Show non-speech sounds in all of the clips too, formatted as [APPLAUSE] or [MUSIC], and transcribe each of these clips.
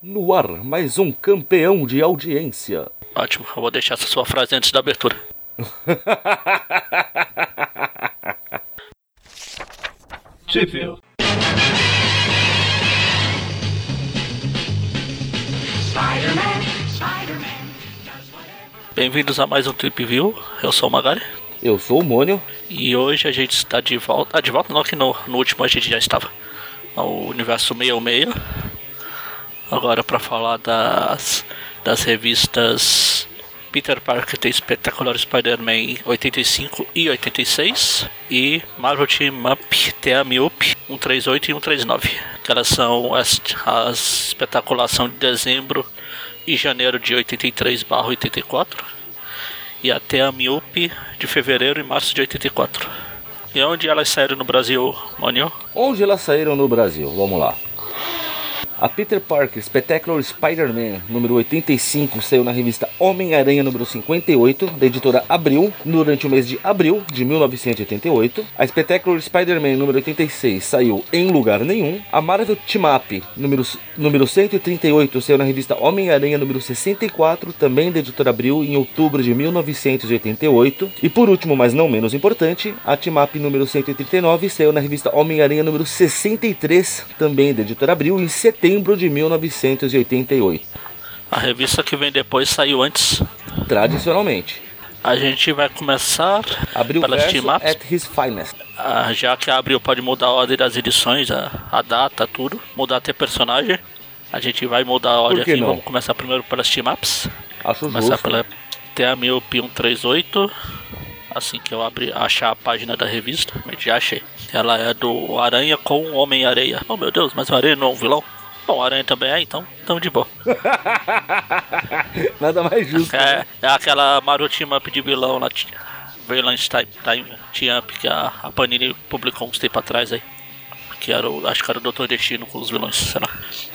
No ar, mais um campeão de audiência. Ótimo, eu vou deixar essa sua frase antes da abertura. [LAUGHS] Sheffield. Bem-vindos a mais um Trip View. Eu sou o Magari. Eu sou o Mônio. E hoje a gente está de volta. Ah, de volta não, que no, no último a gente já estava. Ao universo 66. Agora para falar das, das revistas Peter Parker The Spectacular Spider-Man 85 e 86 e Marvel Team Up The Up 138 e 139. Que elas são as, as espetaculação de dezembro e janeiro de 83 84 e até a Miup de fevereiro e março de 84. E onde elas saíram no Brasil, Mônio? Onde elas saíram no Brasil? Vamos lá. A Peter Parker Spectacular Spider-Man número 85 saiu na revista Homem-Aranha número 58, da editora Abril, durante o mês de abril de 1988. A Spectacular Spider-Man número 86 saiu em lugar nenhum. A Marvel Team Up número, número 138 saiu na revista Homem-Aranha número 64, também da editora Abril, em outubro de 1988. E por último, mas não menos importante, a Team Up número 139 saiu na revista Homem-Aranha número 63, também da editora Abril, em setembro de 1988. A revista que vem depois saiu antes. Tradicionalmente. A gente vai começar Abril pelas verso team ups. at his finest. Ah, já que a Abril pode mudar a ordem das edições, a, a data, tudo, mudar até personagem. A gente vai mudar a ordem aqui. não? Vamos começar primeiro pelas team ups. Acho Começar justo. pela TA 138. Assim que eu abrir, achar a página da revista, já achei. Ela é do Aranha com o Homem-Areia. Oh meu Deus, mas o Aranha não é um vilão? Bom, o Aranha também é, então, então de boa. [LAUGHS] Nada mais justo. É, é aquela Mario Team Up de vilão lá, Villains Time, Time Team Up que a, a Panini publicou uns tempo atrás aí. Que era o, acho que era o Dr. Destino com os vilões, sei lá.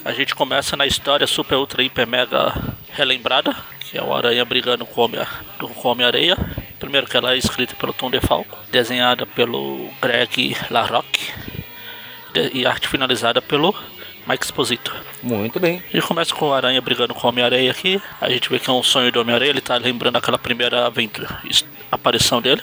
A gente começa na história super, ultra, hiper, mega relembrada, que é o Aranha brigando com o Homem- Homem-Areia. Primeiro que ela é escrita pelo Tom DeFalco, desenhada pelo Greg LaRocque e arte finalizada pelo Mike Exposito. Muito bem. Gente começa com o Aranha brigando com o Homem-Aranha aqui. A gente vê que é um sonho do Homem-Aranha. Ele tá lembrando aquela primeira aventura, aparição dele.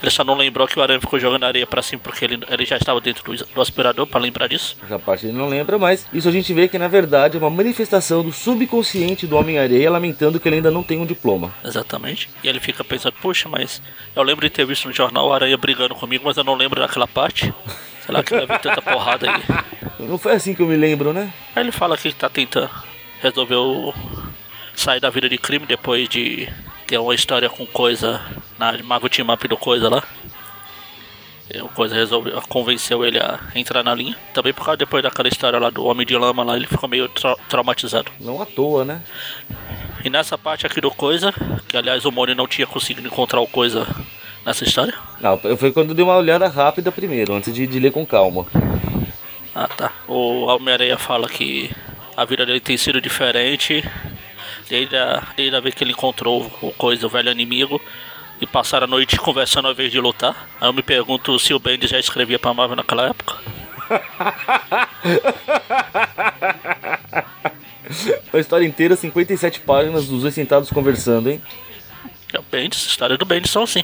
Ele só não lembrou que o Aranha ficou jogando areia pra cima porque ele, ele já estava dentro do, do aspirador pra lembrar disso. Essa parte ele não lembra, mas isso a gente vê que na verdade é uma manifestação do subconsciente do Homem-Areia lamentando que ele ainda não tem um diploma. Exatamente. E ele fica pensando, puxa, mas eu lembro de ter visto no jornal o Aranha brigando comigo, mas eu não lembro daquela parte. [LAUGHS] Sei lá que leva tanta porrada aí. Não foi assim que eu me lembro, né? Aí ele fala que tá tentando resolver o... sair da vida de crime depois de ter uma história com coisa na Mago Team Up do coisa lá. E o coisa resolveu, convenceu ele a entrar na linha. Também por causa depois daquela história lá do Homem de Lama lá, ele ficou meio trau- traumatizado. Não à toa, né? E nessa parte aqui do coisa, que aliás o Moni não tinha conseguido encontrar o coisa nessa história. Não, foi quando eu dei uma olhada rápida primeiro, antes de, de ler com calma. Ah tá. O Homem-Aranha fala que a vida dele tem sido diferente desde a, desde a vez que ele encontrou o coisa, o velho inimigo, e passaram a noite conversando ao invés de lutar. Aí eu me pergunto se o Bendis já escrevia pra Marvel naquela época. [LAUGHS] A história inteira, 57 páginas dos dois sentados conversando, hein? É o Bendis, história do Bendis são assim.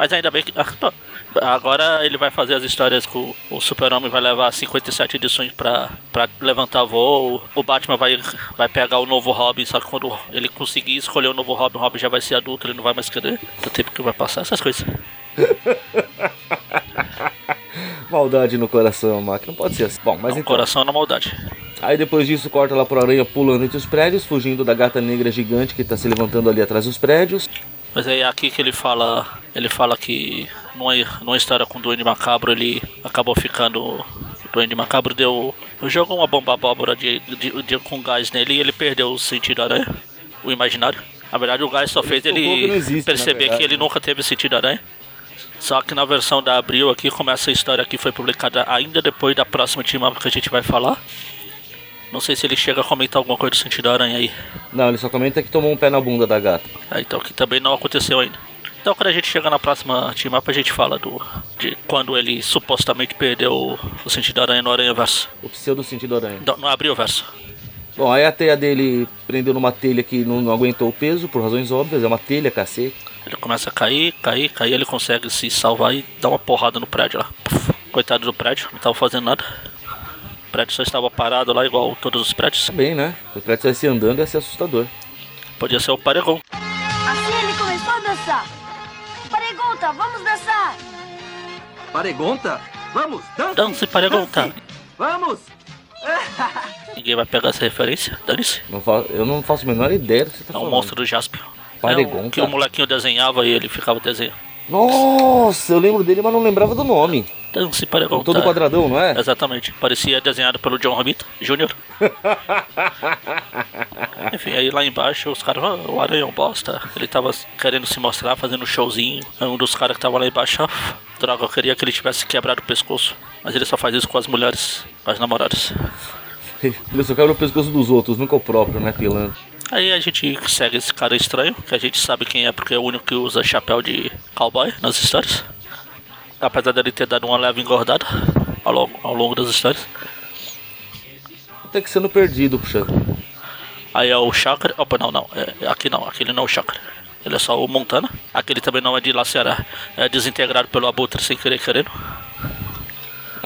Mas ainda bem que. ah, Agora ele vai fazer as histórias com o Super-Homem vai levar 57 edições pra, pra levantar voo. O Batman vai, vai pegar o novo Robin, só que quando ele conseguir escolher o novo Robin, o Robin já vai ser adulto, ele não vai mais querer. Do tempo que vai passar, essas coisas. [LAUGHS] Maldade no coração, Mac. Não pode ser assim. Bom, mas Não, então. coração na maldade. Aí depois disso corta lá pro aranha pulando entre os prédios, fugindo da gata negra gigante que tá se levantando ali atrás dos prédios. Mas é aqui que ele fala. Ele fala que numa, numa história com o Duende Macabro ele acabou ficando. O Duende Macabro deu. Jogou uma bomba abóbora de, de, de- com gás nele e ele perdeu o sentido aranha, o imaginário. Na verdade o gás só fez não ele existe, perceber verdade. que ele nunca teve sentido aranha. Só que na versão da Abril aqui, como essa história aqui foi publicada ainda depois da próxima team up que a gente vai falar. Não sei se ele chega a comentar alguma coisa do sentido aranha aí. Não, ele só comenta que tomou um pé na bunda da gata. Ah, então que também não aconteceu ainda. Então quando a gente chega na próxima team up a gente fala do. de quando ele supostamente perdeu o, o sentido da aranha no Aranha Verso. O pseudo sentido aranha. Não, não abriu o verso. Bom, aí a teia dele prendeu numa telha que não, não aguentou o peso, por razões óbvias, é uma telha, cacete. Ele começa a cair, cair, cair, ele consegue se salvar e dá uma porrada no prédio lá. Coitado do prédio, não tava fazendo nada. O prédio só estava parado lá, igual todos os prédios. Bem, né? Se o prédio estivesse andando ia ser assustador. Podia ser o paregão. Assim ele começou a dançar. Paregonta, vamos dançar. Paregonta? Vamos, dance! Dance, paregonta. dance. Vamos! [LAUGHS] Ninguém vai pegar essa referência, dane-se. Eu não faço a menor ideia do que você tá É um falando. monstro do Jaspion. Paregonta? É um, que o molequinho desenhava e ele ficava desenhando. Nossa, eu lembro dele, mas não lembrava do nome. Dance, paregonta. Todo quadradão, não é? Exatamente. Parecia desenhado pelo John Romita Jr. [LAUGHS] Enfim, aí lá embaixo os caras, ah, o Aranha é um bosta. Ele tava querendo se mostrar, fazendo um showzinho. Um dos caras que tava lá embaixo, ah, droga, eu queria que ele tivesse quebrado o pescoço. Mas ele só faz isso com as mulheres, com as namoradas. [LAUGHS] Ele só quebra o pescoço dos outros, nunca o próprio, né, pilantra? Aí a gente segue esse cara estranho, que a gente sabe quem é porque é o único que usa chapéu de cowboy nas histórias. Apesar dele ter dado uma leve engordada ao longo, ao longo das histórias. Até que sendo perdido, puxa. Aí é o Chakra. Opa, não, não. É, aqui não, aquele não é o Chakra. Ele é só o Montana. Aquele também não é de lacerar. É desintegrado pelo abutre sem querer querendo.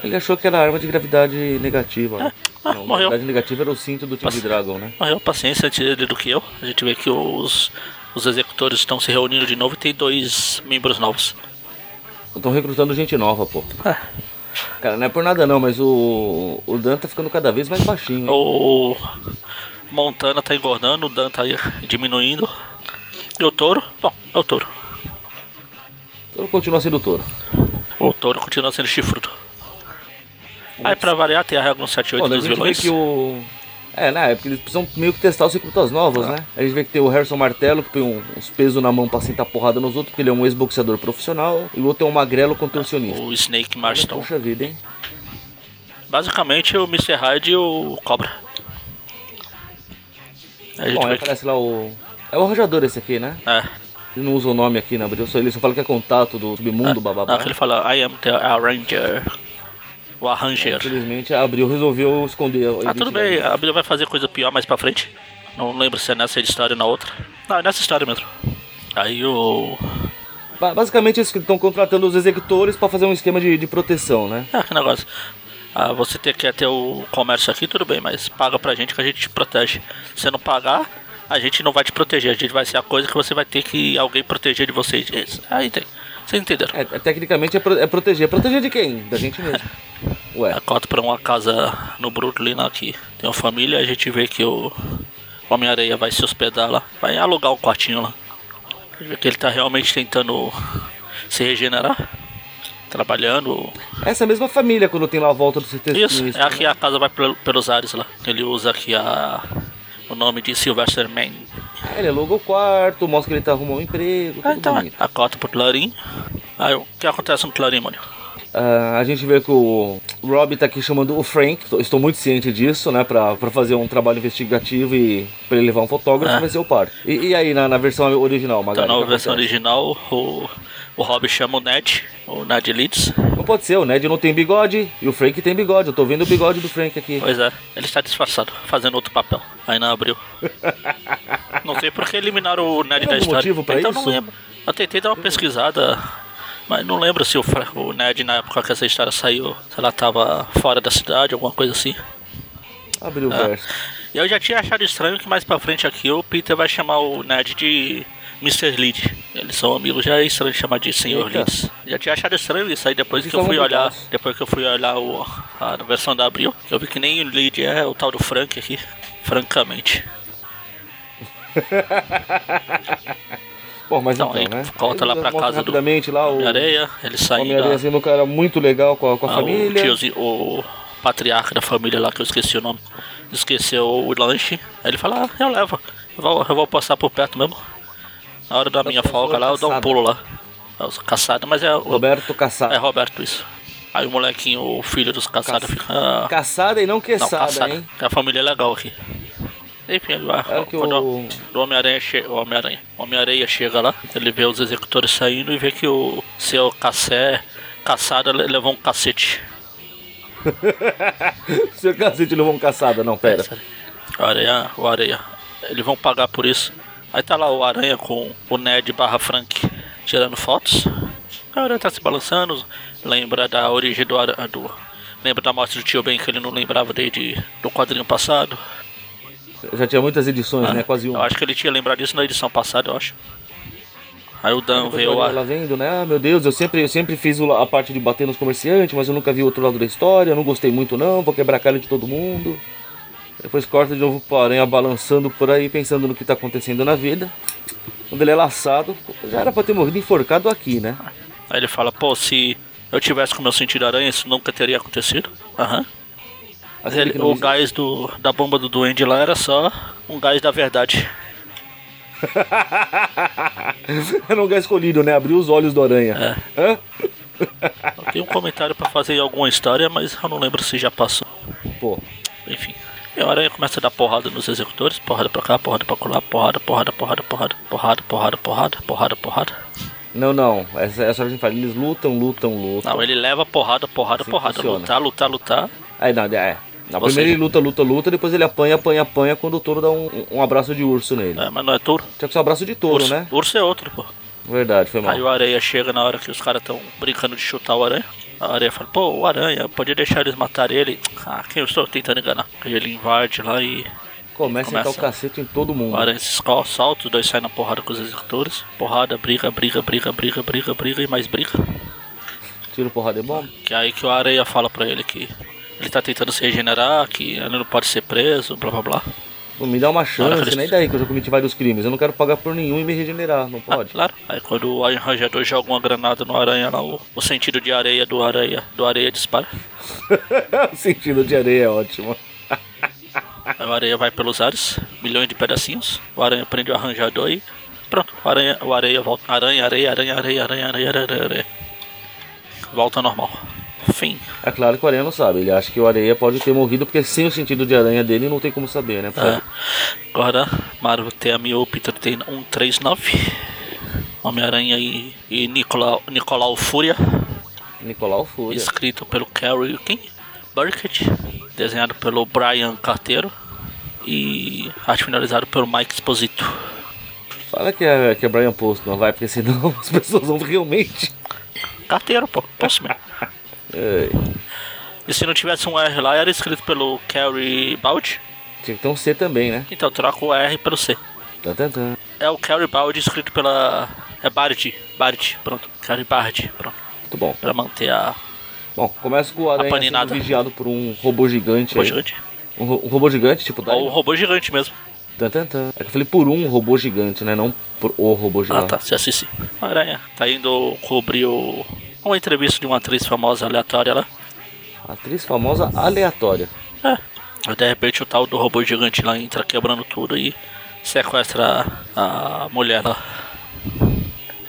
Ele achou que era arma de gravidade negativa. né? Não, [LAUGHS] morreu. negativa era o cinto do Tigre Dragon, né? Morreu paciência antes dele do que eu. A gente vê que os, os executores estão se reunindo de novo e tem dois membros novos. Estão recrutando gente nova, pô. Ah, Cara, não é por nada não, mas o, o Dan tá ficando cada vez mais baixinho. hein? o Montana tá engordando, o Dan tá diminuindo. E o touro? Bom, é o touro. Então continua sendo touro. O touro continua sendo chifrudo. Aí pra variar tem a regra 178 Bom, dos vilões. que o... É, né? É porque eles precisam meio que testar os recrutas novos, né? A gente vê que tem o Harrison Martelo, que põe um- uns pesos na mão pra sentar porrada nos outros, porque ele é um ex-boxeador profissional. E o outro é um magrelo contorcionista. O Snake Marston. Puxa vida, hein? Basicamente o Mr. Hyde e o Cobra. A gente Bom, aí que. aparece lá o... É o arranjador esse aqui, né? É, Ele não usa o nome aqui na abril, só ele só fala que é contato do submundo, bababá. não, ele fala I am the Arranger. O Arranger. Infelizmente, a Abril resolveu esconder Ah, tudo bem, a Abril vai fazer coisa pior mais pra frente. Não lembro se é nessa história ou na outra. Não, é nessa história mesmo. Aí o. Ba- Basicamente, eles estão contratando os executores pra fazer um esquema de, de proteção, né? É, que negócio. Ah, você ter, quer ter o comércio aqui, tudo bem, mas paga pra gente que a gente te protege. Se você não pagar, a gente não vai te proteger. A gente vai ser a coisa que você vai ter que alguém proteger de vocês. Isso. Aí tem. Vocês entenderam? É, é, tecnicamente é, pro- é proteger. Proteger de quem? Da gente mesmo. [LAUGHS] Ué, A cota pra uma casa no Brooklyn aqui. Tem uma família, a gente vê que o Homem-Areia vai se hospedar lá. Vai alugar um quartinho lá. A gente vê que ele tá realmente tentando se regenerar. Trabalhando. essa mesma família quando tem lá a volta do CT Isso, é aqui né? a casa vai pel- pelos ares lá. Ele usa aqui a. O nome de Sylvester Man. Ele aluga o quarto, mostra que ele tá arrumando um emprego, Ah, então, bonito. a cota pro Clarim. Aí o que acontece no Clarim, mano? Ah, a gente vê que o Rob tá aqui chamando o Frank, estou muito ciente disso, né? Pra, pra fazer um trabalho investigativo e pra ele levar um fotógrafo É. vai ser o par. E, e aí na, na versão original, Então, Magali? o na versão acontece? original, o, o Rob chama o Ned, o Ned Leeds. Não pode ser, o Ned não tem bigode e o Frank tem bigode. Eu tô vendo o bigode do Frank aqui. Pois é, ele está disfarçado, fazendo outro papel. Aí não abriu. não sei por que eliminaram o Ned Tem da história. motivo pra então isso? não lembro. Eu tentei dar uma pesquisada, mas não lembro se o, o Ned na época que essa história saiu, se ela tava fora da cidade, alguma coisa assim. Abriu o É. verso. E eu já tinha achado estranho que mais pra frente aqui o Peter vai chamar o Ned de Mr. Lead. Eles são amigos, já é estranho chamar de Senhor. Leeds. Já tinha achado estranho isso aí depois Eles que eu fui olhar. Depois que eu fui olhar o, a versão da Abril, eu vi que nem o Lead é o tal do Frank aqui. Francamente. [LAUGHS] Bom, mas Então, então, né? volta lá pra casa do lá o Homem-Areia, ele o saindo. Homem-Aranha sendo um cara muito legal com a, com a Ah, família. O, tiozinho, o patriarca da família lá, que eu esqueci o nome, esqueceu o lanche. Aí ele fala, ah, eu levo. Eu vou, eu vou passar por perto mesmo. Na hora da minha folga lá, eu dou um pulo lá. É, Caçada, mas é. Roberto Caçada. É Roberto isso. Aí o molequinho, o filho dos caçadas, fica. Ah, Caçada e não não, queçada, caçada. hein? A família é legal aqui. Enfim, ele vai. É quando o- o Homem-Aranha chega. O Homem-Aranha. O Homem-Areia chega lá, ele vê os executores saindo e vê que o seu Cassé. Caçada le- levou um cacete. [LAUGHS] Seu cacete levou um caçada, não, pera. Sério. O Areia, o Areia. Eles vão pagar por isso. Aí tá lá o Aranha com o Ned barra Frank tirando fotos. O Aranha tá se balançando, lembra da origem do, do Lembra da morte do tio Ben que ele não lembrava desde do quadrinho passado. Já tinha muitas edições, Ah, né? Quase Eu uma. acho que ele tinha lembrado disso na edição passada, eu acho. Aí o Dan veio Ela lá. vendo, né? Ah, meu Deus, eu sempre, eu sempre fiz o- a parte de bater nos comerciantes, mas eu nunca vi o outro lado da história, eu não gostei muito não, vou quebrar a cara de todo mundo. Depois corta de novo pro Aranha balançando por aí, pensando no que tá acontecendo na vida. Quando ele é laçado, já era pra ter morrido enforcado aqui, né? Aí ele fala, pô, se eu tivesse com meu sentido aranha, isso nunca teria acontecido. Aham. Mas Aquele ele- o gás do, da bomba do duende lá era só um gás da verdade. [LAUGHS] Era um lugar escolhido, né? Abriu os olhos do Aranha. Hã? Eu tenho um comentário pra fazer em alguma história, mas eu não lembro se já passou. Pô, Enfim. E o aranha começa a dar porrada nos executores, porrada pra cá, porrada pra lá, porrada, porrada, porrada, porrada, porrada, porrada, porrada, porrada, porrada. Não, não. Essa, essa a gente fala, eles lutam, lutam, lutam. Não, ele leva porrada, porrada, Assim porrada. funciona. Lutar, lutar, lutar. Aí não, é. Não, Ou primeiro ele luta, luta, luta, depois ele apanha, apanha, apanha quando o touro dá um, um abraço de urso nele. É, mas não é touro. Tinha que ser um abraço de touro, urso, né? urso é outro, pô. Verdade, foi mal. Aí o areia chega na hora que os caras estão brincando de chutar o aranha. A areia fala, pô, o aranha, podia deixar eles matarem ele. Ah, quem eu estou tentando enganar? Aí ele invade lá e Começa a entrar o começa. cacete em todo mundo. o aranha se escola, salta, os dois saem na porrada com os executores. Porrada, briga, briga, briga, briga, briga, briga e mais briga. Tiro porrada de bomba. Que é aí que o areia fala pra ele que ele tá tentando se regenerar, que ele não pode ser preso, blá blá blá. Pô, me dá uma chance, nem daí que eu já cometi vários crimes. Eu não quero pagar por nenhum e me regenerar, não Ah, pode? claro. Aí quando o arranjador joga uma granada no aranha lá, o, o sentido de areia do areia, do areia dispara. [LAUGHS] o sentido de areia é ótimo. O areia vai pelos ares, milhões de pedacinhos. O aranha prende o arranjador e pronto. O aranha, o areia volta. Aranha, areia, aranha, areia, aranha, areia, areia, areia. Volta normal. Fim. É claro que o aranha não sabe. Ele acha que o areia pode ter morrido porque sem o sentido de aranha dele não tem como saber, né? É. Agora, Marvel tem a Mio Peter tem 139. Homem-Aranha e, e Nicolau, Nicolau Fúria. Nicolau Fúria. Escrito pelo Carrie quem? Burkett. Desenhado pelo Brian Carteiro. E arte finalizado pelo Mike Exposito. Fala que é, que é Brian Post, não vai, porque senão [LAUGHS] as pessoas vão realmente. Carteiro, pô. Posso mesmo. É, E se não tivesse um R lá, era escrito pelo Carrie Baldi. tinha que ter um C também, né? Então troca o R pelo C. Tan, tan. É o Carrie Baldi escrito pela. É Bard. Bard, pronto. Carrie Bard, pronto. Muito bom. Pra manter a. Bom, começa com o aranha sendo vigiado por um robô gigante. Robô gigante. Um, um robô gigante, tipo Ou o Dyna. robô gigante mesmo. Tan, tan, tan. É que eu falei por um robô gigante, né? Não por o robô Ah gigante. tá, se assiste. Aranha tá indo cobrir o... uma entrevista de uma atriz famosa aleatória lá. Atriz famosa aleatória. É. Aí de repente o tal do robô gigante lá entra quebrando tudo e sequestra a, a mulher lá.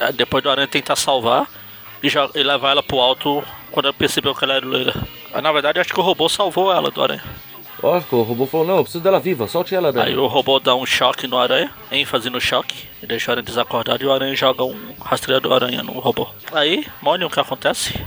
Aí depois do Aranha tentar salvar e, joga, e levar ela pro alto quando ela percebeu que ela era loira. Aí, na verdade acho que o robô salvou ela do Aranha. Lógico, o robô falou, não, eu preciso dela viva, solte ela daí. Aí o robô dá um choque no Aranha, ênfase no choque, e deixa o Aranha desacordado e o Aranha joga um rastreador Aranha no robô. Aí, Mônio, o que acontece?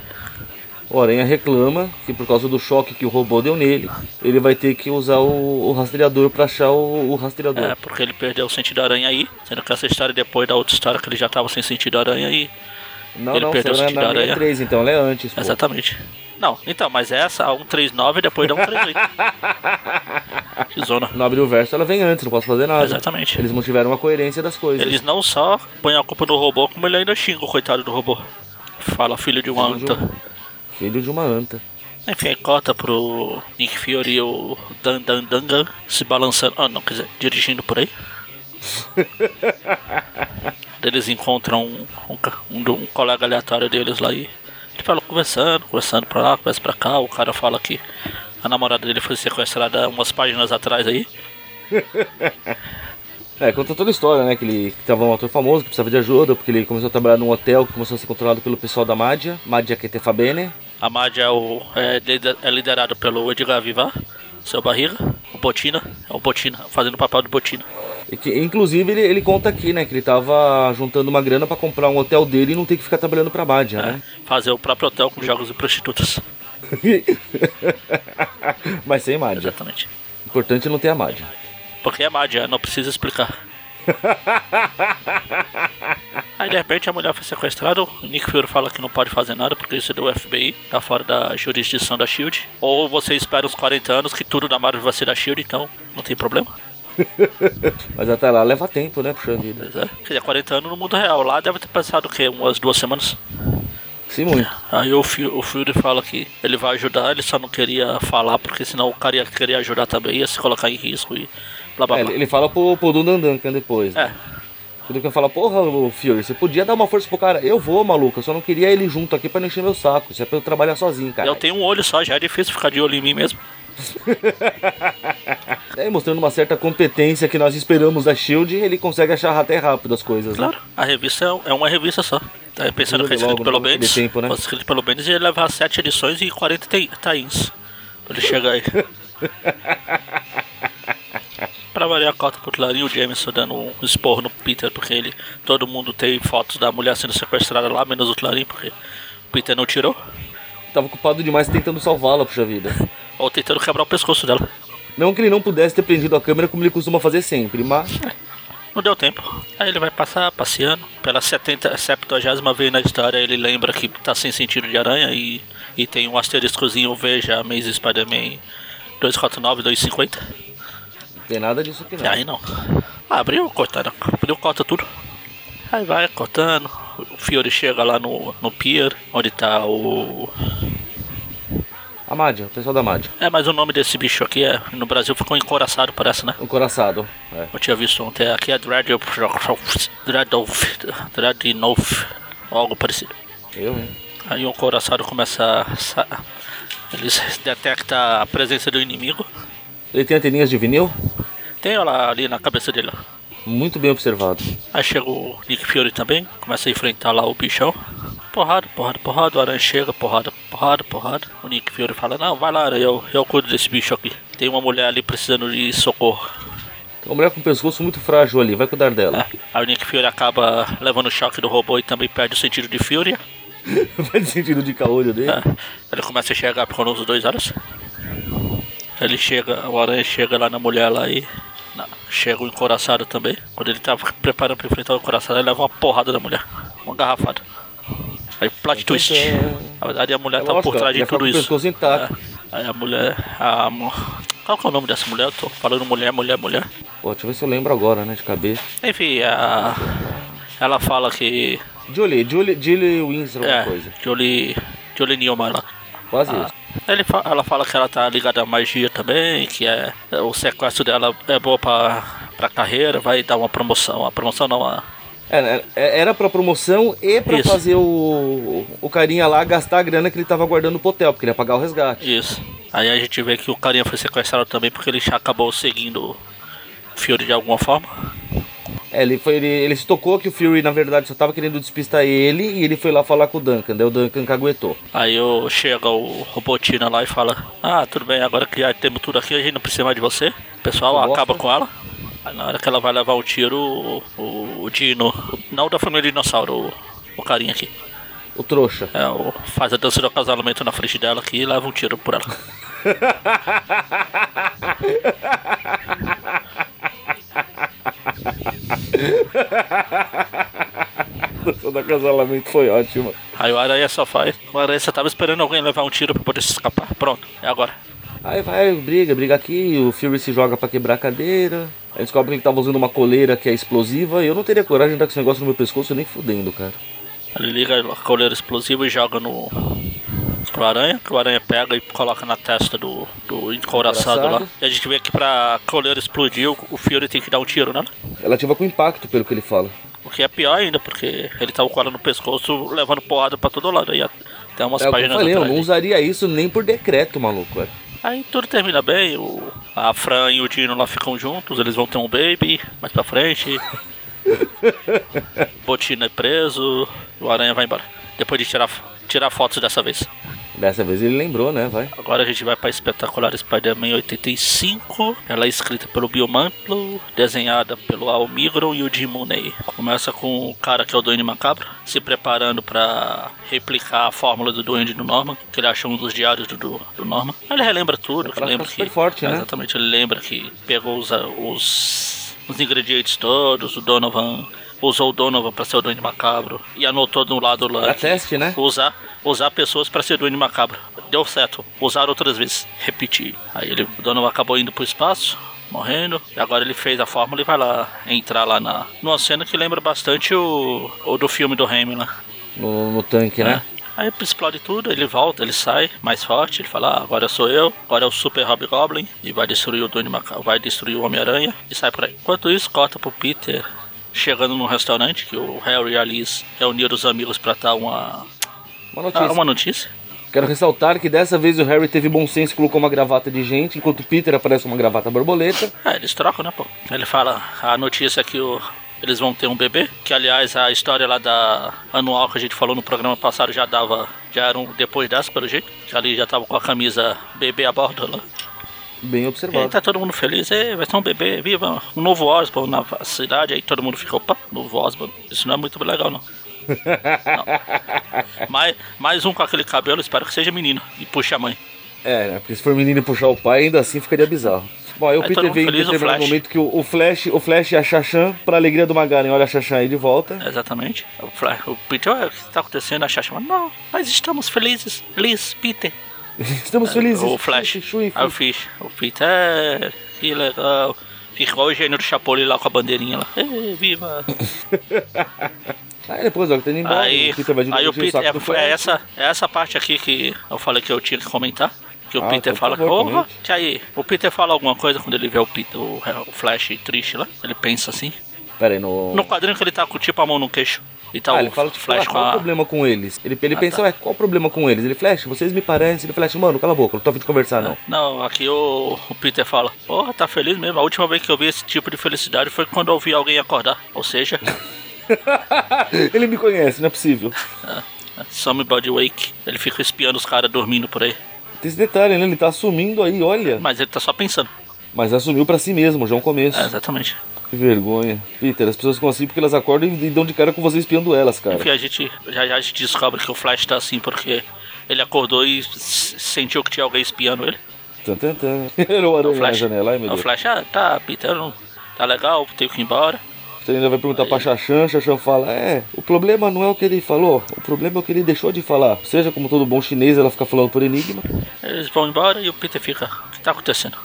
O Aranha reclama que por causa do choque que o robô deu nele, ele vai ter que usar o, o rastreador pra achar o, o rastreador. É, porque ele perdeu o sentido aranha aí, sendo que essa história é depois da outra história que ele já tava sem sentido aranha aí. Não, ele não, perdeu o na, na aranha. 3, então ela é antes. Pô. Exatamente. Não, então, mas essa, a 139 depois da [LAUGHS] 138. que zona. No abrir o verso ela vem antes, não posso fazer nada. Exatamente. Eles mantiveram a coerência das coisas. Eles não só põem a culpa no robô, como ele ainda xinga o coitado do robô. Fala filho de uma Filho de anta. um- Filho de uma anta. Enfim, aí corta pro Nick Fury e o Dan Dan Dangan se balançando. Ah, não, quer dizer, dirigindo por aí. [LAUGHS] Eles encontram um, um, um, um colega aleatório deles lá e ele fala conversando, conversando pra lá, conversa pra cá. O cara fala que a namorada dele foi sequestrada umas páginas atrás aí. [LAUGHS] É, conta toda a história, né? Que ele que tava um ator famoso, que precisava de ajuda, porque ele começou a trabalhar num hotel que começou a ser controlado pelo pessoal da Madia, Madia que te fa bene. A Mad é, o, é, é liderado pelo Edgar Vivar, seu barriga, o Botina, é o Botina, fazendo o papel de Botina. E que, inclusive, ele, ele conta aqui, né? Que ele tava juntando uma grana pra comprar um hotel dele e não ter que ficar trabalhando pra Madia, né? Fazer o próprio hotel com jogos e prostitutas. [LAUGHS] Mas sem Madia. Exatamente. Importante é não ter a Madia. Porque é Madia, não precisa explicar. [LAUGHS] Aí de repente a mulher foi sequestrada, o Nick Fury fala que não pode fazer nada porque isso é do FBI, tá fora da jurisdição da Shield. Ou você espera uns 40 anos que tudo da Marvel vai ser da Shield, então não tem problema. [LAUGHS] Mas até lá leva tempo, né, puxa vida. Pois é. Quer dizer, 40 anos no mundo real. Lá deve ter passado o quê? Umas duas semanas. Sim, muito. Aí o, o Fury fala que ele vai ajudar, ele só não queria falar porque senão o cara ia querer ajudar também, ia se colocar em risco e blá blá É, blá. ele, fala pro, pro Dundan Duncan depois. É, O Duncan fala, porra, o Fury, você podia dar uma força pro cara. Eu vou, maluco, eu só não queria ele junto aqui pra não encher meu saco. Isso é pra eu trabalhar sozinho, cara. eu tenho um olho só, já é difícil ficar de olho em mim mesmo. [LAUGHS] É, mostrando uma certa competência que nós esperamos da Shield, ele consegue achar até rápido as coisas, né? Claro, a revista é- é uma revista só. Tá pensando que é escrito pelo logo naquele Bendis. tempo, né? Fosse escrito pelo Bendis ia levar 7 edições e 40 ta- tains. Ele chegar aí. [LAUGHS] pra variar a cota pro Clarim, o Jameson dando um esporro no Peter, porque ele. Todo mundo tem fotos da mulher sendo sequestrada lá, menos o Clarim, porque o Peter não tirou. Tava ocupado demais tentando salvá-la, puxa vida. [LAUGHS] Ou tentando quebrar o pescoço dela. Não que ele não pudesse ter prendido a câmera como ele costuma fazer sempre, mas Não deu tempo. Aí ele vai passar passeando. Pela 70, 70 vez na história, ele lembra que tá sem sentido de aranha e, e tem um asteriscozinho Veja Amazing Spider-Man 249, 250. não tem nada disso aqui E não. aí não. Ah, abriu, cortaram. Abriu, corta tudo. Aí vai cortando. O Fiore chega lá no, no pier, onde tá o. A Mádia, o pessoal da Mádia. É, mas o nome desse bicho aqui é. No Brasil ficou encoraçado, parece, né? O coraçado. É. Eu tinha visto ontem. Aqui é Dreadolf. Dreadolf. Algo parecido. Eu, hein? Aí o coraçado começa a. Eles detectam a presença do inimigo. Ele tem anteninhas de vinil? Tem ela ali na cabeça dele. Muito bem observado. Aí chega o Nick Fury também, começa a enfrentar lá o bichão. Porrada, porrada, porrada, o Aranha chega, porrada, porrada, porrada. O Nick Fury fala, não, vai lá, Aranha, eu, eu cuido desse bicho aqui. Tem uma mulher ali precisando de socorro. Tem uma mulher com o pescoço muito frágil ali, vai cuidar dela. É. Aí o Nick Fury acaba levando o choque do robô e também perde o sentido de Fury. [LAUGHS] Faz sentido de caolho dele. É. Ele começa a chegar por uns dois horas. Ele chega, o Aranha chega lá na mulher lá e. chega o encoraçado também. Quando ele tá preparando pra enfrentar o encoraçado, ele leva uma porrada da mulher. Uma garrafada. Aí plot twist. Na verdade a mulher É tá lógico, por trás de tudo isso. É. Aí a mulher. A, qual que é o nome dessa mulher? Eu tô falando mulher, mulher, mulher. Pô, deixa eu ver se eu lembro agora, né, de cabeça. Enfim, a. Ela fala que. Julie, Julie, Julie Winsor, alguma É, coisa. Jolie. Jolie Newman lá. Quase Ah, isso. ele fa- ela fala que ela tá ligada à magia também, que é o sequestro dela é bom pra, pra carreira, vai dar uma promoção. A promoção não, a, É, é, era pra promoção e pra Isso. fazer o, o carinha lá gastar a grana que ele tava guardando pro hotel, porque ele ia pagar o resgate. isso. Aí a gente vê que o carinha foi sequestrado também porque ele já acabou seguindo o Fury de alguma forma. É, ele, foi, ele, ele se tocou que o Fury, na verdade, só tava querendo despistar ele e ele foi lá falar com o Duncan, daí o Duncan caguetou. Aí eu, chega o Robotina lá e fala: Ah, tudo bem, agora que já temos tudo aqui, a gente não precisa mais de você. O pessoal acaba com ela. Aí na hora que ela vai levar o tiro, o, o, o Dino, não da família dinossauro, o, o carinha aqui. O trouxa. É, o- faz a dança do acasalamento na frente dela aqui e leva um tiro por ela. [LAUGHS] O do acasalamento foi ótimo. Aí o Aranha só faz. O Aranha só tava esperando alguém levar um tiro pra poder se escapar. Pronto, é agora. Aí vai, briga, briga aqui, o Fury se joga pra quebrar a cadeira. Aí descobre que ele tava usando uma coleira que é explosiva e eu não teria coragem de dar com esse negócio no meu pescoço nem fudendo, cara. Ele liga a coleira explosiva e joga no. Pro aranha, que o aranha pega e coloca na testa do, do encouraçado lá. E a gente vê que pra coleira explodir, o, Fury tem que dar um tiro nela. Ela ativa com impacto, pelo que ele fala. O que é pior ainda, porque ele tava com ela no pescoço, levando porrada pra todo lado. Aí tem umas É que eu páginas falei, eu não usaria isso nem por decreto, maluco, velho. Aí tudo termina bem, o, a Fran e o Dino lá ficam juntos, eles vão ter um baby mais pra frente. [LAUGHS] Botina é preso, o Aranha vai embora. Depois de tirar, tirar fotos dessa vez. Dessa vez ele lembrou, né? Vai. Agora a gente vai para Espetacular Spider-Man 85. Ela é escrita pelo Bill Mantlo, desenhada pelo Al Migron e o Jim Mooney. Começa com o cara que é o Duende Macabro, se preparando para replicar a fórmula do Duende do Norman, que ele achou um dos diários do, do, do Norman. Ele relembra tudo, Ela lembra que... forte, né? Exatamente, ele lembra que pegou os, os, os ingredientes todos, o Donovan... Usou o Donovan pra ser o Duende Macabro e anotou do lado lá. Que teste, né? Usar, usar pessoas pra ser Duende Macabro. Deu certo. Usar outras vezes. Repetir. Aí ele, o Donovan acabou indo pro espaço, morrendo. E agora ele fez a fórmula e vai lá entrar lá na numa cena que lembra bastante o, o do filme do lá. No, no tanque, né? Aí explode tudo, ele volta, ele sai mais forte, ele fala, ah, agora sou eu, agora é o Super Hobgoblin e vai destruir o Duende Macabro, vai destruir o Homem-Aranha e sai por aí. Enquanto isso, corta pro Peter chegando num restaurante que o Harry e a Liz reuniram os amigos pra dar uma, Uma notícia. ah, uma notícia. Quero ressaltar que dessa vez o Harry teve bom senso e colocou uma gravata de gente, enquanto o Peter aparece uma gravata borboleta. É, eles trocam, né, pô? Ele fala, a notícia é que o, eles vão ter um bebê, que aliás a história lá da anual que a gente falou no programa passado já dava, já era um depois dessa, pelo jeito, que ali já tava com a camisa bebê a bordo lá. Bem E aí observado. tá todo mundo feliz, Ei, vai ter um bebê, viva, um novo Osborn na cidade, aí todo mundo fica, opa, novo Osborn, isso não é muito legal não. [LAUGHS] não. Mais, mais um com aquele cabelo, espero que seja menino, e puxe a mãe. É, né? Porque se for menino puxar o pai, ainda assim ficaria bizarro. Bom, aí o Aí Peter vem em determinado momento que o, o Flash, o Flash e a Shashan, pra alegria do Magaren, olha a Shashan aí de volta. Exatamente. O, Flash, o Peter, "Ué, o que tá acontecendo? A fala, não, nós estamos felizes, Liz, Peter. Estamos felizes. O Flash. Chui, chui, Aí o Fish, o Peter, é, que legal. Fica igual o gênio do Chapolin lá com a bandeirinha lá. Ê, viva! [LAUGHS] Aí depois, ó, que tá indo embora. Aí, o Peter vai de aí o Peter, é, é essa, é essa parte aqui que eu falei que eu tinha que comentar. Que o Ah, Peter então, fala, por favor, que aí, o Peter fala alguma coisa quando ele vê o Peter, o, o Flash triste lá. Ele pensa assim. Pera aí, no... No quadrinho que ele tá com tipo a mão no queixo. E tá Ah, o ele fala, tipo, Flash ah, qual o a. problema com eles? Ele, ele Ah, pensa, tá. ué, qual o problema com eles? Ele, Flash, vocês me parecem. Ele, Flash, mano, cala a boca, não tô afim de conversar, não. Não, aqui o, o Peter fala, porra, tá feliz mesmo. A última vez que eu vi esse tipo de felicidade foi quando eu vi alguém acordar. Ou seja, [LAUGHS] ele me conhece, não é possível. somebody wake. Ele fica espiando os caras dormindo por aí. Tem esse detalhe, né? Ele tá assumindo aí, olha. Mas ele tá só pensando. Mas assumiu pra si mesmo, já é um começo. É, exatamente. Que vergonha. Peter, as pessoas ficam assim porque elas acordam e dão de cara com você espiando elas, cara. Enfim, a gente já, já a gente descobre que o Flash tá assim porque ele acordou e sentiu que tinha alguém espiando ele. Tan, tan, tan. [LAUGHS] Era o O aranha na janela, ai meu o Deus. Flash, ah, tá, Peter, não, tá legal, tenho que ir embora. Você ainda vai perguntar pra Xaxã, Xaxã fala, é, o problema não é o que ele falou, o problema é o que ele deixou de falar. Seja como todo bom chinês, ela fica falando por enigma. Eles vão embora e o Peter fica, o que tá acontecendo?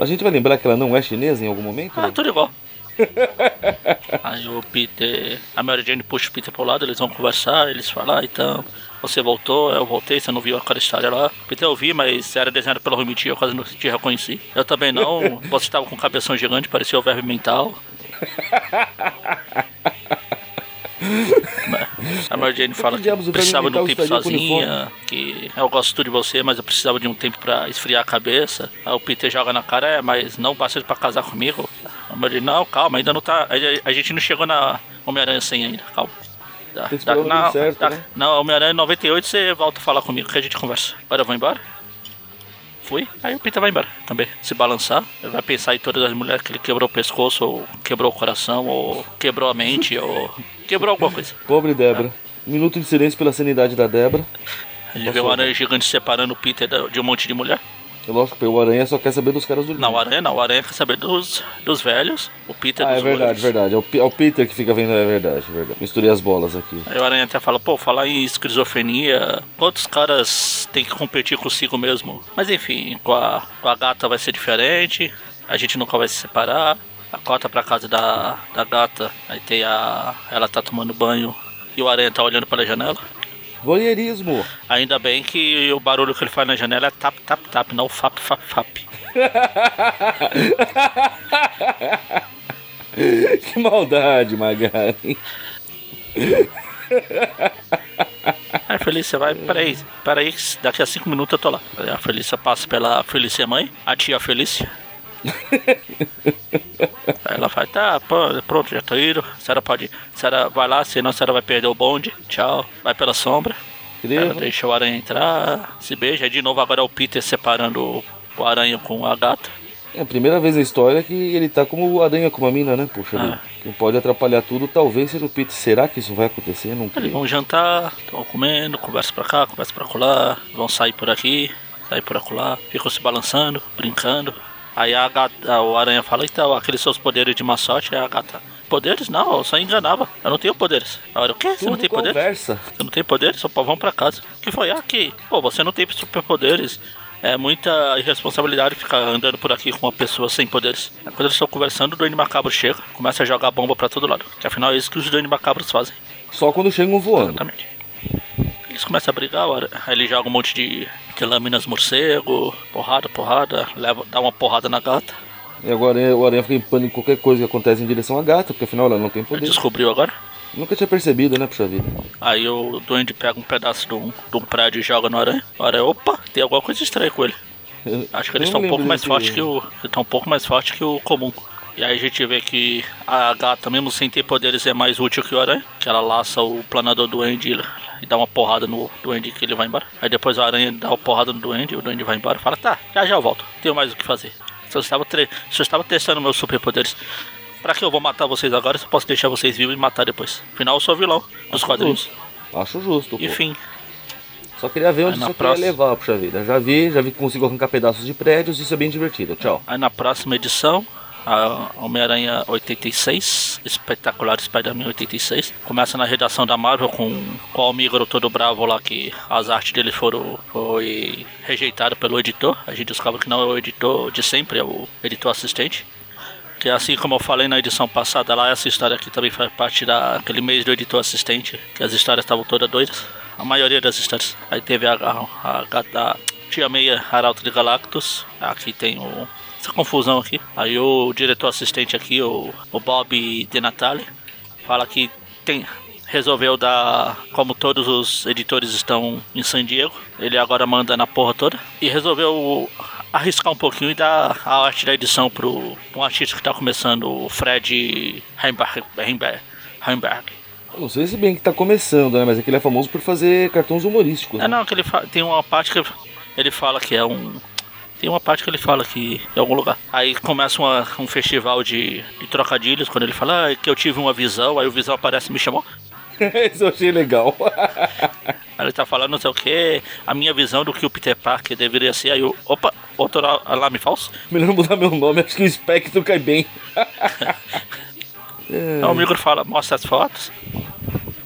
A gente vai lembrar que ela não é chinesa em algum momento? Ah, né? tudo igual. [LAUGHS] Aí o Peter, a Mary Jane puxa o Peter pro lado, eles vão conversar, eles falam, ah, então, você voltou, eu voltei, você não viu aquela história lá. Peter, eu vi, mas era desenhado pelo Romiti, eu quase não te reconheci. Eu também não, [LAUGHS] você tava com um cabeção gigante, parecia o verme mental. [LAUGHS] A Mary Jane fala que precisava de um tempo sozinha, que eu gosto de você, mas eu precisava de um tempo pra esfriar a cabeça. Aí o Peter joga na cara, é, mas não basta pra casar comigo. Mary Jane, não, calma, ainda não tá. A, gente não chegou na Homem-Aranha 100 ainda, calma. O não, momento certo, dá- né? não, Homem-Aranha 98 você volta a falar comigo que a gente conversa. Agora eu vou embora. Fui, aí o Peter vai embora também. Se balançar, ele vai pensar em todas as mulheres que ele quebrou o pescoço, ou quebrou o coração, ou quebrou a mente, ou quebrou alguma coisa. Pobre Débora. Um minuto de silêncio pela sanidade da Débora. Ele vê uma aranha gigante separando o Peter de um monte de mulher. É lógico o Aranha só quer saber dos caras do Não, o aranha não, o aranha quer saber dos, dos velhos, o Peter Ah, dos é verdade, loiros. verdade. É o, é o Peter que fica vendo, é verdade, é verdade. Misturei as bolas aqui. Aí o aranha até fala, pô, falar em esquizofrenia, quantos caras tem que competir consigo mesmo? Mas enfim, com a, com a gata vai ser diferente, a gente nunca vai se separar. A cota pra casa da, da gata, aí tem a. Ela tá tomando banho e o aranha tá olhando pela janela. Voyeurismo. Ainda bem que o barulho que ele faz na janela é tap, tap, tap, não fap, fap, fap. [LAUGHS] que maldade, Magari. A Felícia vai, peraí, peraí, daqui a cinco minutos eu tô lá. A Felícia passa pela Felícia mãe, a tia Felícia. [LAUGHS] Aí ela fala, tá, pronto, já tô indo. A senhora pode. A senhora vai lá, senão a senhora vai perder o bonde. Tchau. Vai pela sombra. Ela deixa o aranha entrar, se beija. Aí de novo agora é o Peter separando o aranha com a gata. É a primeira vez na história que ele tá como o aranha com uma mina, né? Puxa Ah. Quem pode atrapalhar tudo talvez seja o Peter. Será que isso vai acontecer? Não Eles vão jantar, estão comendo, conversa pra cá, conversa pra colar, vão sair por aqui, sair por acolá, ficam se balançando, brincando. Aí a gata, o aranha fala, então, aqueles seus poderes de sorte, aí a gata. Poderes? Não, eu só enganava. Eu não tenho poderes. A hora, o quê? Você não Tudo tem poderes? conversa. Você não tem poderes? Só vão pra casa. Que foi? Ah, Aqui. Pô, você não tem superpoderes. É muita irresponsabilidade ficar andando por aqui com uma pessoa sem poderes. Aí Quando eles estão conversando, o Duende Macabro chega, começa a jogar bomba pra todo lado. Que afinal é isso que os Duende Macabros fazem. Só quando chegam voando. Exatamente. Eles começam a brigar, ora, aí ele joga um monte de, de lâminas morcego, porrada, porrada, leva, dá uma porrada na gata. E agora o aranha fica em pânico qualquer coisa que acontece em direção à gata, porque afinal ela não tem Ele poder. descobriu agora. Nunca tinha percebido, né, puxa vida. Aí o duende pega um pedaço de um, de um prédio e joga no aranha. O aranha, opa, tem alguma coisa estranha com ele. Eu- Acho que eles estão um pouco mais fortes que o. Estão um pouco mais fortes que o comum. E aí a gente vê que a gata, mesmo sem ter poderes, é mais útil que o aranha. Que ela laça o planador duende e- e dá uma porrada no duende que ele vai embora. Aí depois a aranha dá uma porrada no duende e o duende vai embora. Fala, tá, já já eu volto. Tenho mais o que fazer. Se eu estava, tre- se eu estava testando meus superpoderes. Pra que eu vou matar vocês agora se eu posso deixar vocês vivos e matar depois? Afinal, eu sou vilão dos quadrinhos. Acho justo. pô. Enfim, Só queria ver onde isso próxima- queria levar, puxa vida. Já vi, já vi que consigo arrancar pedaços de prédios, isso é bem divertido. Tchau. Aí na próxima edição, a Homem-Aranha 86, Espetacular Spider-Man 86, começa na redação da Marvel com, o Almigro todo bravo lá que as artes dele foram foi pelo editor. A gente descobre que não é o editor de sempre, é o editor assistente. Que assim como eu falei na edição passada lá, essa história aqui também faz parte daquele mês do editor assistente, que as histórias estavam todas doidas. A maioria das histórias. Aí teve a, a, a, a Tia Meia Arauto de Galactus. Aqui tem o, essa confusão aqui. Aí o diretor assistente aqui, o, o Bob De Natale, fala que tem resolveu dar, como todos os editores estão em San Diego, ele agora manda na porra toda e resolveu arriscar um pouquinho e dar a arte da edição pro um artista que tá começando, o Fred Heimberg. Heimberg, Heimberg. Não sei se bem que tá começando, né? Mas é que ele é famoso por fazer cartões humorísticos. É né? não, que ele tem uma parte que ele fala que é um. Tem uma parte que ele fala que em algum lugar. Aí começa uma- um festival de, de trocadilhos, quando ele fala ah, que eu tive uma visão, aí o visão aparece e me chamou. [LAUGHS] Isso eu achei legal. [LAUGHS] Aí ele tá falando não sei o que, a minha visão do que o Peter Parker deveria ser. Aí eu, opa, outro alarme falso. Melhor mudar meu nome, acho que o espectro cai bem. [LAUGHS] Aí o Migro fala, mostra as fotos.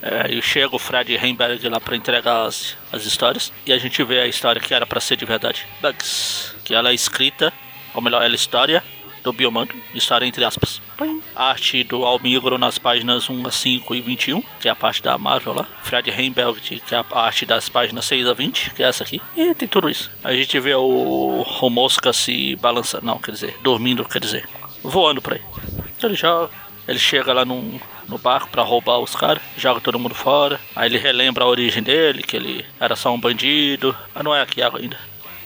É, e chega o Fred Heimberg lá pra entregar as, as histórias. E a gente vê a história que era pra ser de verdade. Bugs. Que ela é escrita, ou melhor, ela é história do Biomando. História entre aspas. Plim. Arte do Almigro nas páginas 1 a 5 e 21, que é a parte da Marvel lá. Fred Heimberg, que é a arte das páginas 6 a 20, que é essa aqui. E tem tudo isso. A gente vê o, o Mosca se balançando, não, quer dizer, dormindo, quer dizer, voando por aí. Ele joga, ele chega lá num, no barco pra roubar os caras, joga todo mundo fora. Aí ele relembra a origem dele, que ele era só um bandido. Mas não é aqui ainda.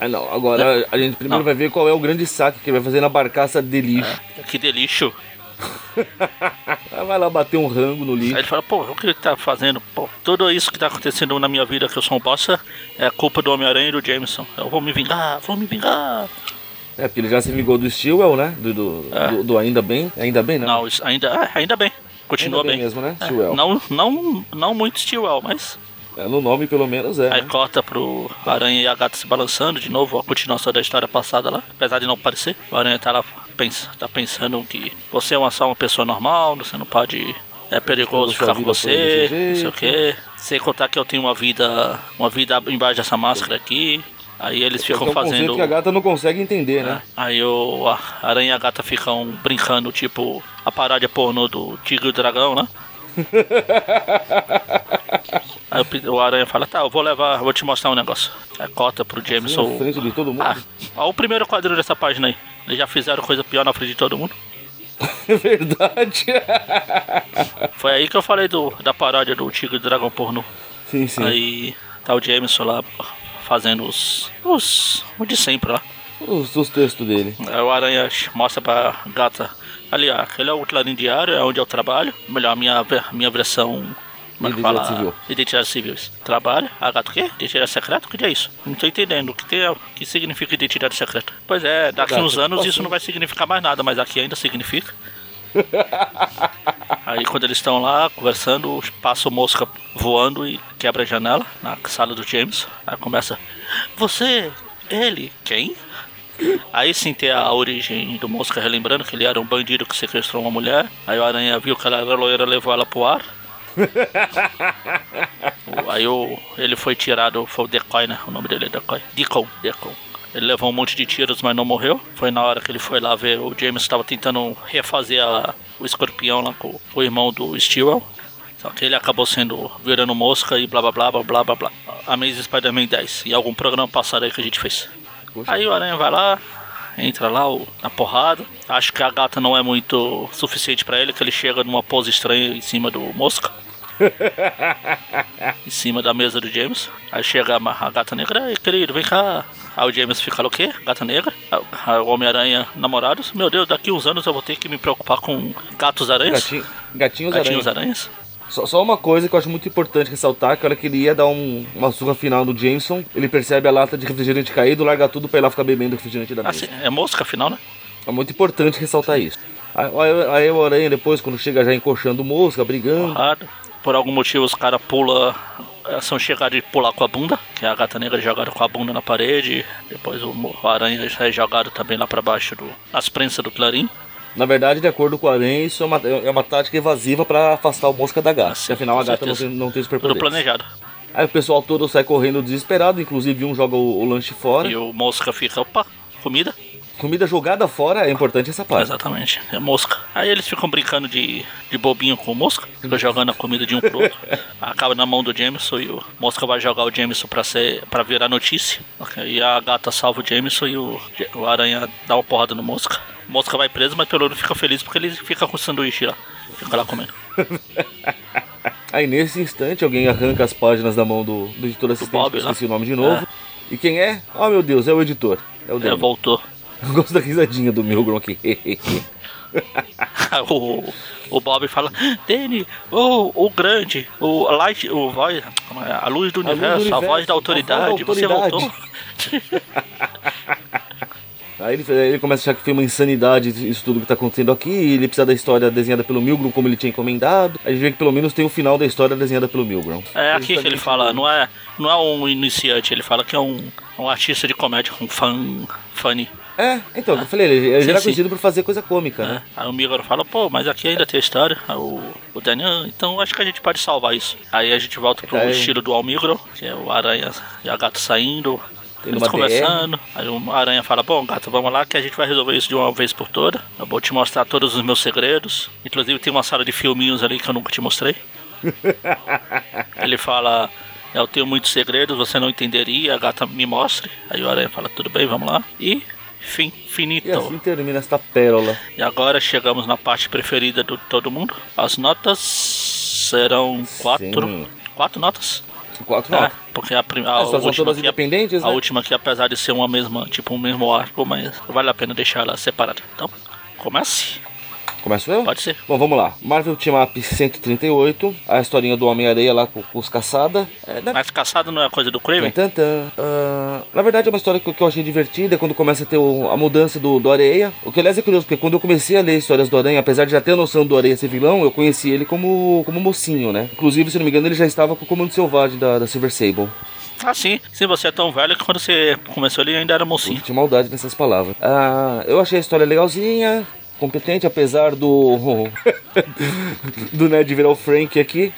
Ah, não. Agora a gente primeiro Não. vai ver qual é o grande saque que ele vai fazer na barcaça de lixo. Que delício. Ah, [LAUGHS] Vai lá bater um rango no Aí lixo. ele fala, pô, o que ele tá fazendo? Pô, tudo isso que tá acontecendo na minha vida, que eu sou um bosta, é culpa do Homem-Aranha e do Jameson. Eu vou me vingar, vou me vingar. É, porque ele já se vingou do Stewell, né? Do, do, É. do- do Ainda Bem. Ainda Bem, né? Não, ainda, ah, ainda bem. Continua bem bem. mesmo, né? É, não, não, não muito Stewell, mas É, no nome, pelo menos, é. Aí né? corta pro Aranha e a gata se balançando de novo, a continuação da história passada lá. Apesar de não parecer, o Aranha tá lá pensa, tá pensando que você é uma, só uma pessoa normal, você não pode. É perigoso ficar com você, não sei o que. Sem contar que eu tenho uma vida. Uma vida embaixo dessa máscara aqui. Aí eles Que é ficam um fazendo. que a gata não consegue entender, né? Aí o a Aranha e a gata ficam brincando, tipo a paródia pornô do Tigre e o Dragão, né? [LAUGHS] Aí o Aranha fala, tá, eu vou levar, vou te mostrar um negócio. Aí corta pro Na Jameson. frente de todo mundo. Ah, ó o primeiro quadrinho dessa página aí. Eles já fizeram coisa pior na frente de todo mundo. [LAUGHS] É verdade. [LAUGHS] Foi aí que eu falei do, da paródia do Tigre e Dragão pornô. sim, sim. Aí tá o Jameson lá fazendo os. os. o de sempre lá. Os, os textos dele. Aí o Aranha mostra pra gata. Ali, aquele é o Clarim Diário, é onde eu trabalho. Melhor, a minha, minha versão Como é Identidade fala? civil. Identidade civil. Trabalho. A gata o quê? Identidade secreta? O que é isso? Não tô entendendo. O que, tem, o que significa identidade secreta? Pois é, daqui uns anos posso- isso não vai significar mais nada, mas aqui ainda significa. [LAUGHS] Aí quando eles estão lá conversando, passa o mosca voando e quebra a janela na sala do James. Aí começa. Você, ele, quem? Aí sim tem a origem do mosca relembrando que ele era um bandido que sequestrou uma mulher. Aí o aranha viu que ela era loira levou ela pro ar. [LAUGHS] Aí o, ele foi tirado, foi o Decoy, né? O nome dele é Decoy. Deacon, Deacon. Ele levou um monte de tiros, mas não morreu. Foi na hora que ele foi lá ver, o James estava tentando refazer a- o escorpião lá com o irmão do Stewart. Só que ele acabou sendo virando mosca e blá blá blá blá blá blá blá. Amazing Spider-Man 10. E algum programa passado aí que a gente fez. Poxa. Aí o Aranha vai lá, entra lá o- na porrada. Acho que a gata não é muito suficiente pra ele, que ele chega numa pose estranha em cima do mosca. [LAUGHS] em cima da mesa do James. Aí chega a, gata negra, ei querido, vem cá. Aí o James fica o quê? Gata negra? Aí o- Homem-Aranha namorados. Meu Deus, daqui uns anos eu vou ter que me preocupar com gatos aranhas. Gatinho, gatinhos, Gatinhos aranha. aranhas. Só, só uma coisa que eu acho muito importante ressaltar, que a hora que ele ia dar um, uma surra final no Jameson, ele percebe a lata de refrigerante caído, larga tudo pra ir lá ficar bebendo o refrigerante da mesa. Assim, é mosca afinal, né? É muito importante ressaltar isso. Aí, aí- aí o Aranha depois, quando chega já encoxando mosca, brigando. Porrada. Por algum motivo os caras pula são chegados de pular com a bunda, que é a gata negra jogada com a bunda na parede. Depois o, aranha é jogado também lá pra baixo do, nas prensas do clarim. Na verdade, de acordo com o Aranha, isso é uma, é uma tática evasiva pra afastar o mosca da gata. Sim, porque afinal a gata não tem, não tem Tudo superpoderes. planejado. Aí o pessoal todo sai correndo desesperado, inclusive um joga o, o lanche fora. E o mosca fica, opa, comida? Comida jogada fora é importante essa parte. Exatamente, é mosca. Aí eles ficam brincando de, de bobinho com mosca, ficam jogando a comida de um pro outro. [LAUGHS] Acaba na mão do Jameson e o mosca vai jogar o Jameson pra, ser, pra virar notícia. E a gata salva o Jameson e o, o aranha dá uma porrada no mosca. O mosca vai preso, mas pelo menos fica feliz porque ele fica com o sanduíche lá. Fica lá comendo. [LAUGHS] Aí nesse instante alguém arranca as páginas da mão do, do editor assistente, Bob, que eu né? esqueci o nome de novo. E quem é? Oh meu Deus, é o editor. É o É, voltou. [LAUGHS] Eu gosto da risadinha do Milgrom aqui. [LAUGHS] o, o Bob fala, Danny, o, o grande, o light, o voz, é? a luz do A luz do universo, a universo, voz da autoridade, voz da você autoridade." voltou. [LAUGHS] Aí ele, ele começa a achar que foi uma insanidade isso tudo que tá acontecendo aqui. E ele precisa da história desenhada pelo Milgrom, como ele tinha encomendado. A gente vê que pelo menos tem o final da história desenhada pelo Milgrom. É aqui que ele fala, não é, não é um iniciante, ele fala que é um, um artista de comédia, um fan, funny. É, então, eu falei, ele, ele Sim, era sim. conhecido por fazer coisa cômica, né? né? Aí o Migor fala, pô, mas aqui ainda tem história. Aí o, o "Ah, então acho que a gente pode salvar isso. Aí a gente volta pro Aí- estilo do Almigro, que é o aranha e a gata saindo. Eles conversando, aí o aranha fala, bom gato, vamos lá que a gente vai resolver isso de uma vez por toda. Eu vou te mostrar todos os meus segredos. Inclusive tem uma sala de filminhos ali que eu nunca te mostrei. [LAUGHS] Ele fala, eu tenho muitos segredos, você não entenderia, a gata me mostre. Aí o aranha fala, tudo bem, vamos lá. E fim, finito. E assim termina esta pérola. E agora chegamos na parte preferida de todo mundo. As notas serão quatro. Sim. Quatro notas? Quatro É, notas. porque a, prim- a são última todas aqui, independentes, a né? última aqui, apesar de ser uma mesma, tipo um mesmo arco, mas vale a pena deixar ela separada. Então, comece. Começo eu? Pode ser. Bom, vamos lá. Marvel Team Up 138. A historinha do Homem-Areia lá com, com os caçada. É, na... Mas caçado não é coisa do Kraven? Tan, tan, tan. Ah, na verdade é uma história que, que eu achei divertida quando começa a ter o- a mudança do, do Areia. O que aliás é curioso, porque quando eu comecei a ler histórias do Aranha, apesar de já ter a noção do Areia ser vilão, eu conheci ele como, como mocinho, né? Inclusive, se não me engano, ele já estava com o comando selvagem da, da Silver Sable. Ah, sim. Sim, você é tão velho que quando você começou ele ainda era mocinho. Tinha maldade nessas palavras. Ah, eu achei a história legalzinha, competente, apesar do. [LAUGHS] do Ned virar o Frank aqui.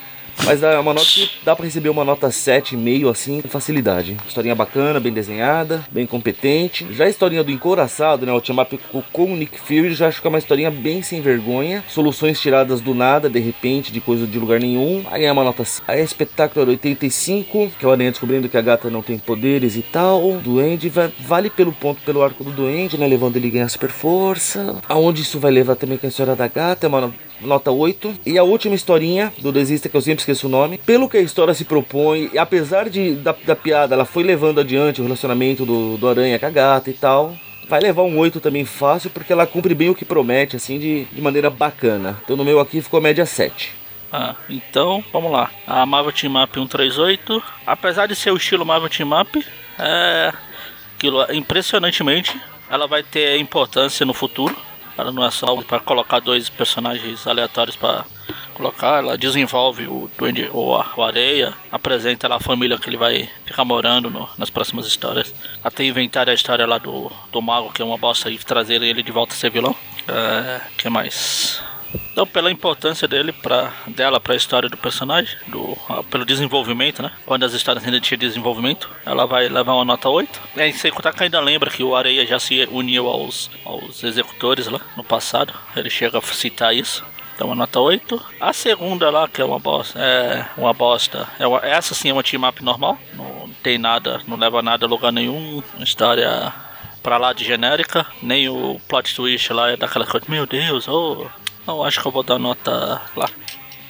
Mas dá uma nota que dá pra receber uma nota 7,5 assim, com facilidade. Historinha bacana, bem desenhada, bem competente. Já a historinha do Encoraçado, né? O team up com- o Nick Fury, já acho que é uma historinha bem sem vergonha. Soluções tiradas do nada, de repente, de coisa de lugar nenhum. Aí é uma nota 5. Aí é Espectacular 85, que é o Aranha descobrindo que a gata não tem poderes e tal. Duende va- vale pelo ponto, pelo arco do Duende, né? Levando ele ganhar super força. Aonde isso vai levar também com a história da gata, é uma nota 8. E a última historinha do Desista, que eu sempre esqueço o nome. Pelo que a história se propõe, e apesar de, da, da piada, ela foi levando adiante o relacionamento do, do Aranha com a gata e tal. Vai levar um 8 também fácil, porque ela cumpre bem o que promete, assim, de, de maneira bacana. Então no meu aqui ficou média 7. Ah, então, vamos lá. A Marvel Team Up 138, apesar de ser o estilo Marvel Team Up, é aquilo, impressionantemente, ela vai ter importância no futuro. Ela não é só para colocar dois personagens aleatórios para colocar, ela desenvolve o Duende ou a, o Areia, apresenta a família que ele vai ficar morando no, nas próximas histórias. Até inventar a história lá do, do Mago, que é uma bosta, e trazer ele de volta a ser vilão. É, que mais? Então, pela importância dele pra, dela para a história do personagem, do, ah, pelo desenvolvimento, né? Quando as histórias ainda tinham desenvolvimento, ela vai levar uma nota 8. E aí, sem contar que ainda lembra que o Areia já se uniu aos, aos executores lá no passado. Ele chega a citar isso. Então, uma nota 8. A segunda lá, que é uma bosta, é uma bosta. É uma, essa sim é uma team up normal. Não tem nada, não leva nada a lugar nenhum. Uma história pra lá de genérica. Nem o plot twist lá é daquela coisa, meu Deus, oh, eu acho que eu vou dar nota lá.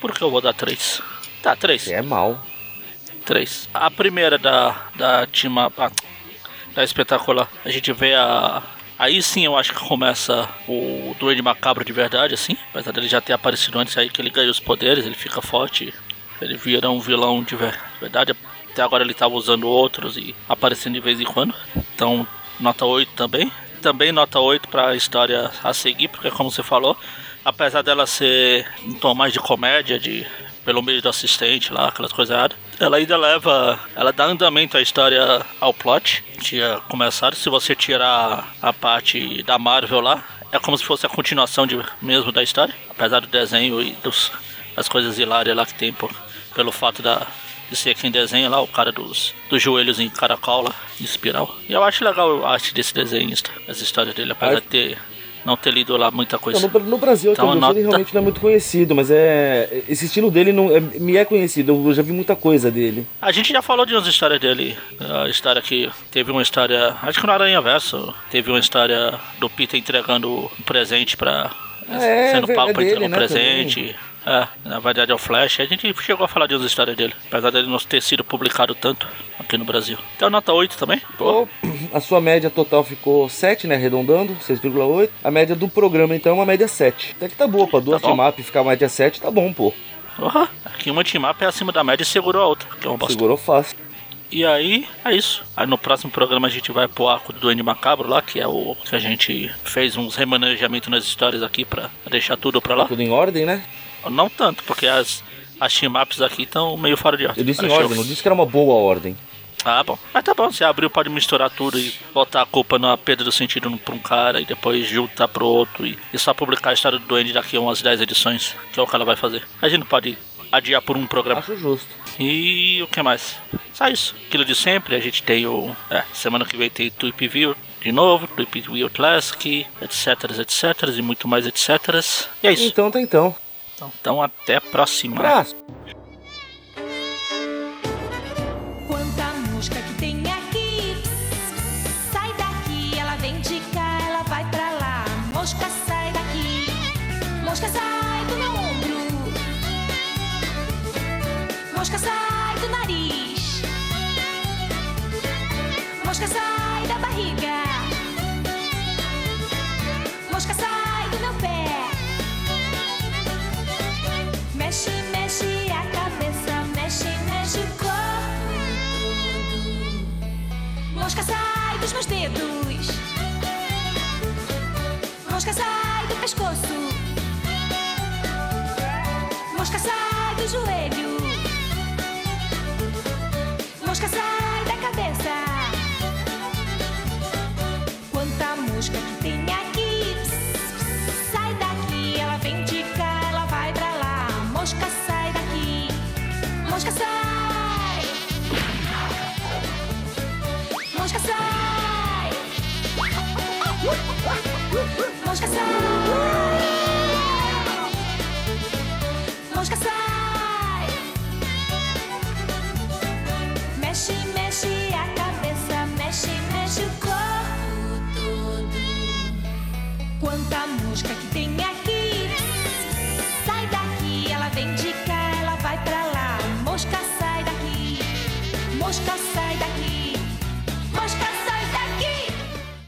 Por que eu vou dar 3? Tá, 3. É mal. 3. A primeira da, da Up, ah, da espetacular, a gente vê a. Aí sim eu acho que começa o Duende Macabro de verdade, assim. Apesar dele já ter aparecido antes aí que ele ganha os poderes, ele fica forte. Ele vira um vilão de verdade. Até agora ele tava usando outros e aparecendo de vez em quando. Então, nota 8 também. Também nota 8 pra história a seguir, porque como você falou, apesar dela ser um tom mais de comédia, de pelo meio do assistente lá, aquelas coisas erradas, ela ainda leva, ela dá andamento à história ao plot. Tinha começado, se você tirar a parte da Marvel lá, é como se fosse a continuação de, mesmo da história, apesar do desenho e dos, das coisas hilárias lá que tem por, pelo fato da, de ser quem desenha lá, o cara dos, dos joelhos em caracol lá, em espiral. E eu acho legal a arte desse desenhista, as histórias dele, apesar de ter não ter lido lá muita coisa. Não, no, no, Brasil, então, nota... ele realmente não é muito conhecido, mas é esse estilo dele não é, me é conhecido. Eu já vi muita coisa dele. A gente já falou de umas histórias dele. A história que teve uma história, acho que no Aranha Verso, teve uma história do Peter entregando um presente para é, sendo é, pago é pra entregar um né, presente. também. É, na verdade é o Flash. A gente chegou a falar de umas histórias dele, apesar dele não ter sido publicado tanto aqui no Brasil. Então nota 8 também. Pô, a sua média total ficou 7, né? Arredondando, 6,8. A média do programa, então, é uma média 7. Até que tá boa, pra duas Tá bom. team up ficar média 7, tá bom, pô. Porra, aqui uma team up é acima da média e segurou a outra, que é uma bosta. Segurou fácil. E aí, é isso. Aí no próximo programa a gente vai pro arco do Duende Macabro lá, que é o que a gente fez uns remanejamentos nas histórias aqui pra deixar tudo pra lá. Tudo em ordem, né? Não tanto, porque as, as team-ups aqui estão meio fora de ordem. Eu disse em ordem, não disse que era uma boa ordem. Ah, bom. Mas tá bom, você abriu, pode misturar tudo e botar a culpa na perda do sentido pra um cara e depois juntar pro outro e, e só publicar a história do Duende daqui a umas 10 edições, que é o que ela vai fazer. A gente não pode adiar por um programa. Acho justo. E o que mais? Só isso. Aquilo de sempre, a gente tem o. É, semana que vem tem Tweep View de novo, Tweep View Classic, etc, etc, e muito mais, etc. E é isso. Então tá então. Então, então até a próxima. Abraço. Quanta mosca que tem aqui. Sai daqui, ela vem de cá, ela vai pra lá. Mosca sai daqui. Mosca sai do meu ombro. Mosca sai